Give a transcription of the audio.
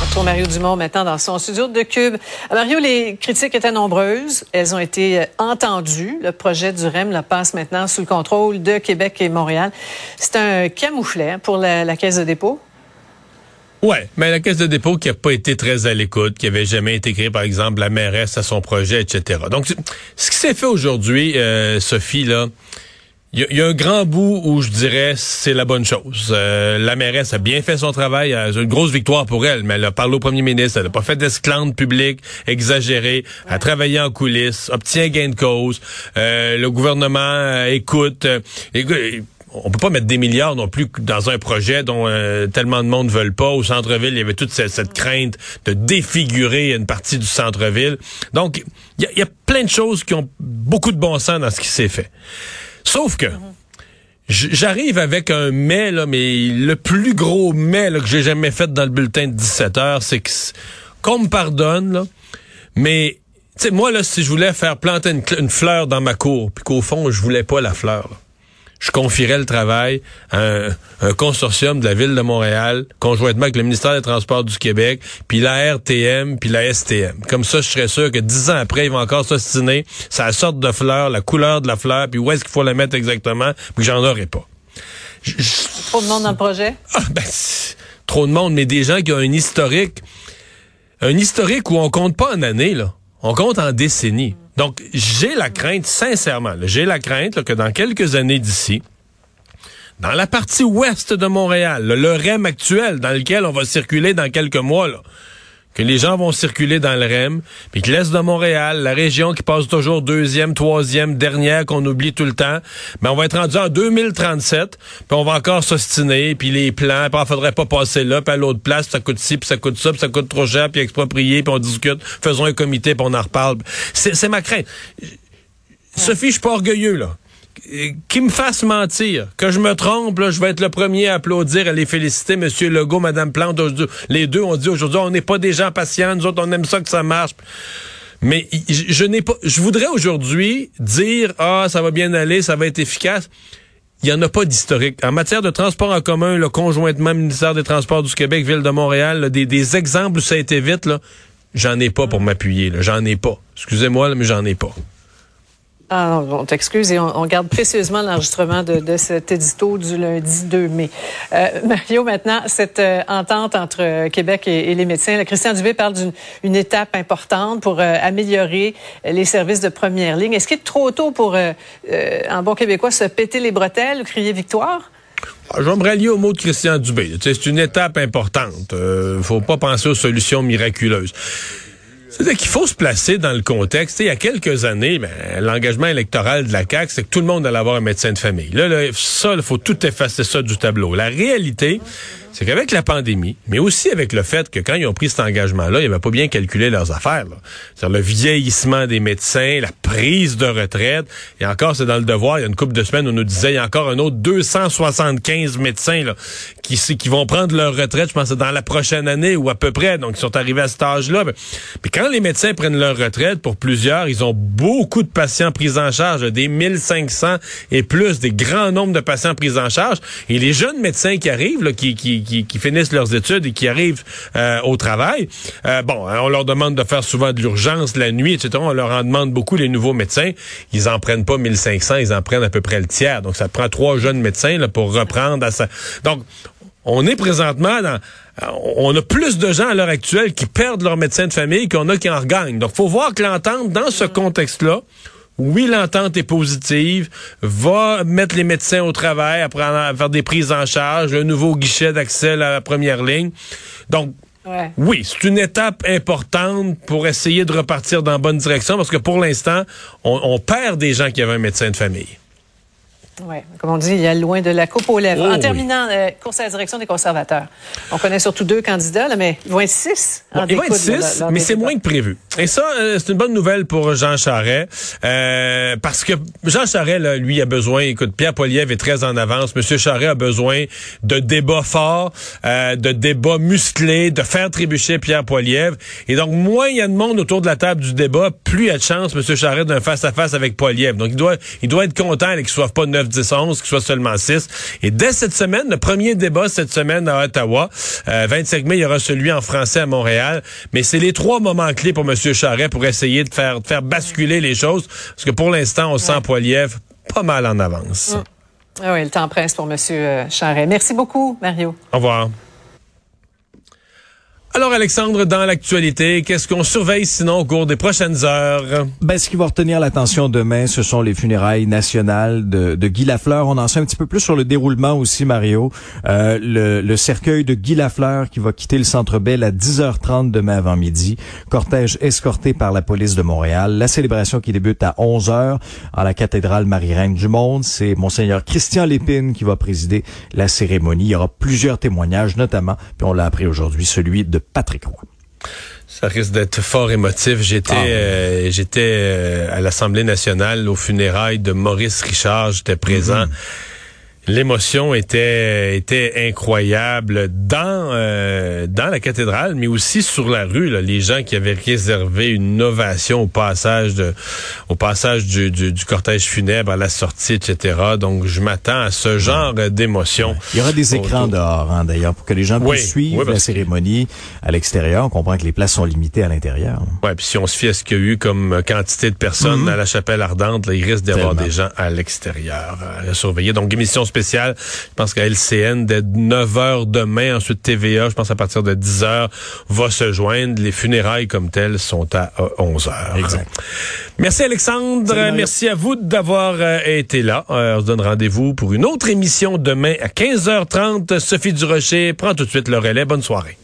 On retrouve Mario Dumont maintenant dans son studio de Cube. Euh, Mario, les critiques étaient nombreuses. Elles ont été euh, entendues. Le projet du REM passe maintenant sous le contrôle de Québec et Montréal. C'est un camouflet pour la, la Caisse de dépôt? Ouais, mais la Caisse de dépôt qui a pas été très à l'écoute, qui avait jamais intégré, par exemple, la mairesse à son projet, etc. Donc, ce qui s'est fait aujourd'hui, euh, Sophie, là, il y, a un grand bout où je dirais c'est la bonne chose. Euh, la mairesse a bien fait son travail, c'est une grosse victoire pour elle, mais elle a parlé au premier ministre, elle n'a pas fait d'esclandre publique exagérée, elle a travaillé en coulisses, obtient gain de cause, euh, le gouvernement euh, écoute. on peut pas mettre des milliards non plus dans un projet dont tellement de monde veulent pas. Au centre-ville, il y avait toute cette, crainte de défigurer une partie du centre-ville. Donc, il y, y, a plein de choses qui ont beaucoup de bon sens dans ce qui s'est fait. Sauf que j'arrive avec un mais, mais le plus gros mais que j'ai jamais fait dans le bulletin de 17 heures, c'est qu'on me pardonne, mais moi, là, si je voulais faire planter une, fleur dans ma cour, puis qu'au fond, je voulais pas la fleur, je confierais le travail à un, consortium de la ville de Montréal, conjointement avec le ministère des Transports du Québec, puis la RTM, puis la STM. Comme ça, je serais sûr que dix ans après, ils vont encore s'ostiner la sorte de fleur, la couleur de la fleur, puis où est-ce qu'il faut la mettre exactement, puis j'en aurais pas. trop de monde dans le projet? Ah, ben, trop de monde, mais des gens qui ont un historique, un historique où on compte pas en années, là. On compte en décennies. Donc, j'ai la crainte, sincèrement, j'ai la crainte que dans quelques années d'ici, dans la partie ouest de Montréal, le REM actuel dans lequel on va circuler dans quelques mois, que les gens vont circuler dans le REM, puis que l'Est de Montréal, la région qui passe toujours deuxième, troisième, dernière, qu'on oublie tout le temps, ben on va être rendu en 2037, puis on va encore s'ostiner, puis les plans, puis il faudrait pas passer là, puis à l'autre place, ça coûte ci, puis ça coûte ça, puis ça coûte trop cher, puis exproprier, puis on discute, faisons un comité, puis on en reparle. C'est ma crainte. Sophie, je suis pas orgueilleux, là qui me fasse mentir, que je me trompe, je vais être le premier à applaudir, à les féliciter, Monsieur Legault, Madame Plante. Les deux ont dit aujourd'hui, on n'est pas des gens patients, nous autres, on aime ça que ça marche. Mais je, n'ai pas, je voudrais aujourd'hui dire, ah, ça va bien aller, ça va être efficace. Il n'y en a pas d'historique. En matière de transport en commun, le conjointement ministère des Transports du Québec, Ville de Montréal, des, exemples où ça a été vite, j'en ai pas pour m'appuyer. J'en ai pas. Excusez-moi, mais j'en ai pas. Ah, on t'excuse et on, garde précieusement l'enregistrement de, cet édito du lundi 2 mai. Euh, Mario, maintenant, cette euh, entente entre euh, Québec et, les médecins, Christian Dubé parle d'une étape importante pour améliorer les services de première ligne. Est-ce qu'il est trop tôt pour, en bon québécois, se péter les bretelles ou crier victoire? Ah, me rallier au mot de Christian Dubé. C'est une étape importante. Faut pas penser aux solutions miraculeuses. C'est qu'il faut se placer dans le contexte. il y a quelques années, ben, l'engagement électoral de la CAQ, c'est que tout le monde allait avoir un médecin de famille. Là, là ça, il faut tout effacer ça du tableau. La réalité, c'est qu'avec la pandémie, mais aussi avec le fait que quand ils ont pris cet engagement-là, ils n'avaient pas bien calculé leurs affaires. C'est-à-dire le vieillissement des médecins, la prise de retraite. Et encore, c'est dans le devoir, il y a une couple de semaines, on nous disait, il y a encore un autre 275 médecins là, qui, qui vont prendre leur retraite, je pense, dans la prochaine année ou à peu près. Donc, ils sont arrivés à cet âge-là. Mais quand les médecins prennent leur retraite, pour plusieurs, ils ont beaucoup de patients pris en charge, des 1500 et plus, des grands nombres de patients pris en charge. Et les jeunes médecins qui arrivent, là, qui, qui qui, finissent leurs études et qui arrivent euh, au travail. Euh, bon, hein, on leur demande de faire souvent de l'urgence la nuit, etc. On leur en demande beaucoup les nouveaux médecins. Ils en prennent pas 1500, ils en prennent à peu près le tiers. Donc ça prend trois jeunes médecins là, pour reprendre à ça. Donc on est présentement dans on a plus de gens à l'heure actuelle qui perdent leur médecin de famille qu'on a qui en regagnent. Donc faut voir que l'entente dans ce contexte-là oui, l'entente est positive, va mettre les médecins au travail, à, prendre, à faire des prises en charge, un nouveau guichet d'accès à la première ligne. Donc, Ouais. oui, c'est une étape importante pour essayer de repartir dans la bonne direction parce que pour l'instant, on, on perd des gens qui avaient un médecin de famille. Oui, comme on dit, il y a loin de la coupe aux lèvres. Oh, en oui. terminant, euh, course à la direction des conservateurs. On connaît surtout deux candidats, là, mais ils vont être six. en Bon, il va être six, mais c'est moins que prévu. Et ça, euh, c'est une bonne nouvelle pour Jean Charest, euh, parce que Jean Charest, là, lui, a besoin, écoute, Pierre Poilievre est très en avance. Monsieur Charest a besoin de débats forts, euh, de débats musclés, de faire trébucher Pierre Poilievre. Et donc, moins il y a de monde autour de la table du débat, plus il y a de chance, Monsieur Charest, d'un face-à-face avec Poilievre. Donc, il doit, il doit être content qu'il soit pas 9, 10, 11, qu'il soit seulement 6. Et dès cette semaine, le premier débat cette semaine à Ottawa, euh, 25 mai, il y aura celui en français à Montréal. Mais c'est les trois moments clés pour M. Charret pour essayer de faire, de faire basculer les choses. Parce que pour l'instant, on sent Poilievre pas mal en avance. Ah oui, le temps presse pour M. Charret. Merci beaucoup, Mario. Au revoir. Alors, Alexandre, dans l'actualité, qu'est-ce qu'on surveille sinon au cours des prochaines heures? Ben, ce qui va retenir l'attention demain, ce sont les funérailles nationales de, de Guy Lafleur. On en sait un petit peu plus sur le déroulement aussi, Mario. Euh, le, le cercueil de Guy Lafleur qui va quitter le Centre Bell à 10h30 demain avant midi. Cortège escorté par la police de Montréal. La célébration qui débute à 11h en la cathédrale Marie-Reine du Monde. C'est Monseigneur Christian Lépine qui va présider la cérémonie. Il y aura plusieurs témoignages, notamment, puis on l'a appris aujourd'hui, celui de Patrick Roy. Ça risque d'être fort émotif. J'étais Ah euh, j'étais euh, à l'Assemblée nationale aux funérailles de Maurice Richard. J'étais présent. L'émotion était était incroyable dans euh, dans la cathédrale, mais aussi sur la rue. Là, les gens qui avaient réservé une ovation au passage de au passage du, du, du cortège funèbre à la sortie, etc. Donc, je m'attends à ce genre d'émotion. Il y aura des écrans Autour. dehors, hein, d'ailleurs, pour que les gens Oui, puissent suivre oui, la cérémonie à l'extérieur. On comprend que les places sont limitées à l'intérieur. Ouais, puis si on se fie à ce qu'il y a eu comme quantité de personnes à la chapelle ardente, là, il risque d'y avoir des gens à l'extérieur euh, à surveiller. Donc, émission spéciale, je pense qu'à LCN, dès 9 h demain, ensuite TVA, je pense à partir de 10 h va se joindre. Les funérailles comme telles sont à euh, 11 h Exact. Merci Alexandre, Salut, merci à vous d'avoir euh, été là. Euh, on se donne rendez-vous pour une autre émission demain à 15h30. Sophie Durocher prend tout de suite le relais. Bonne soirée.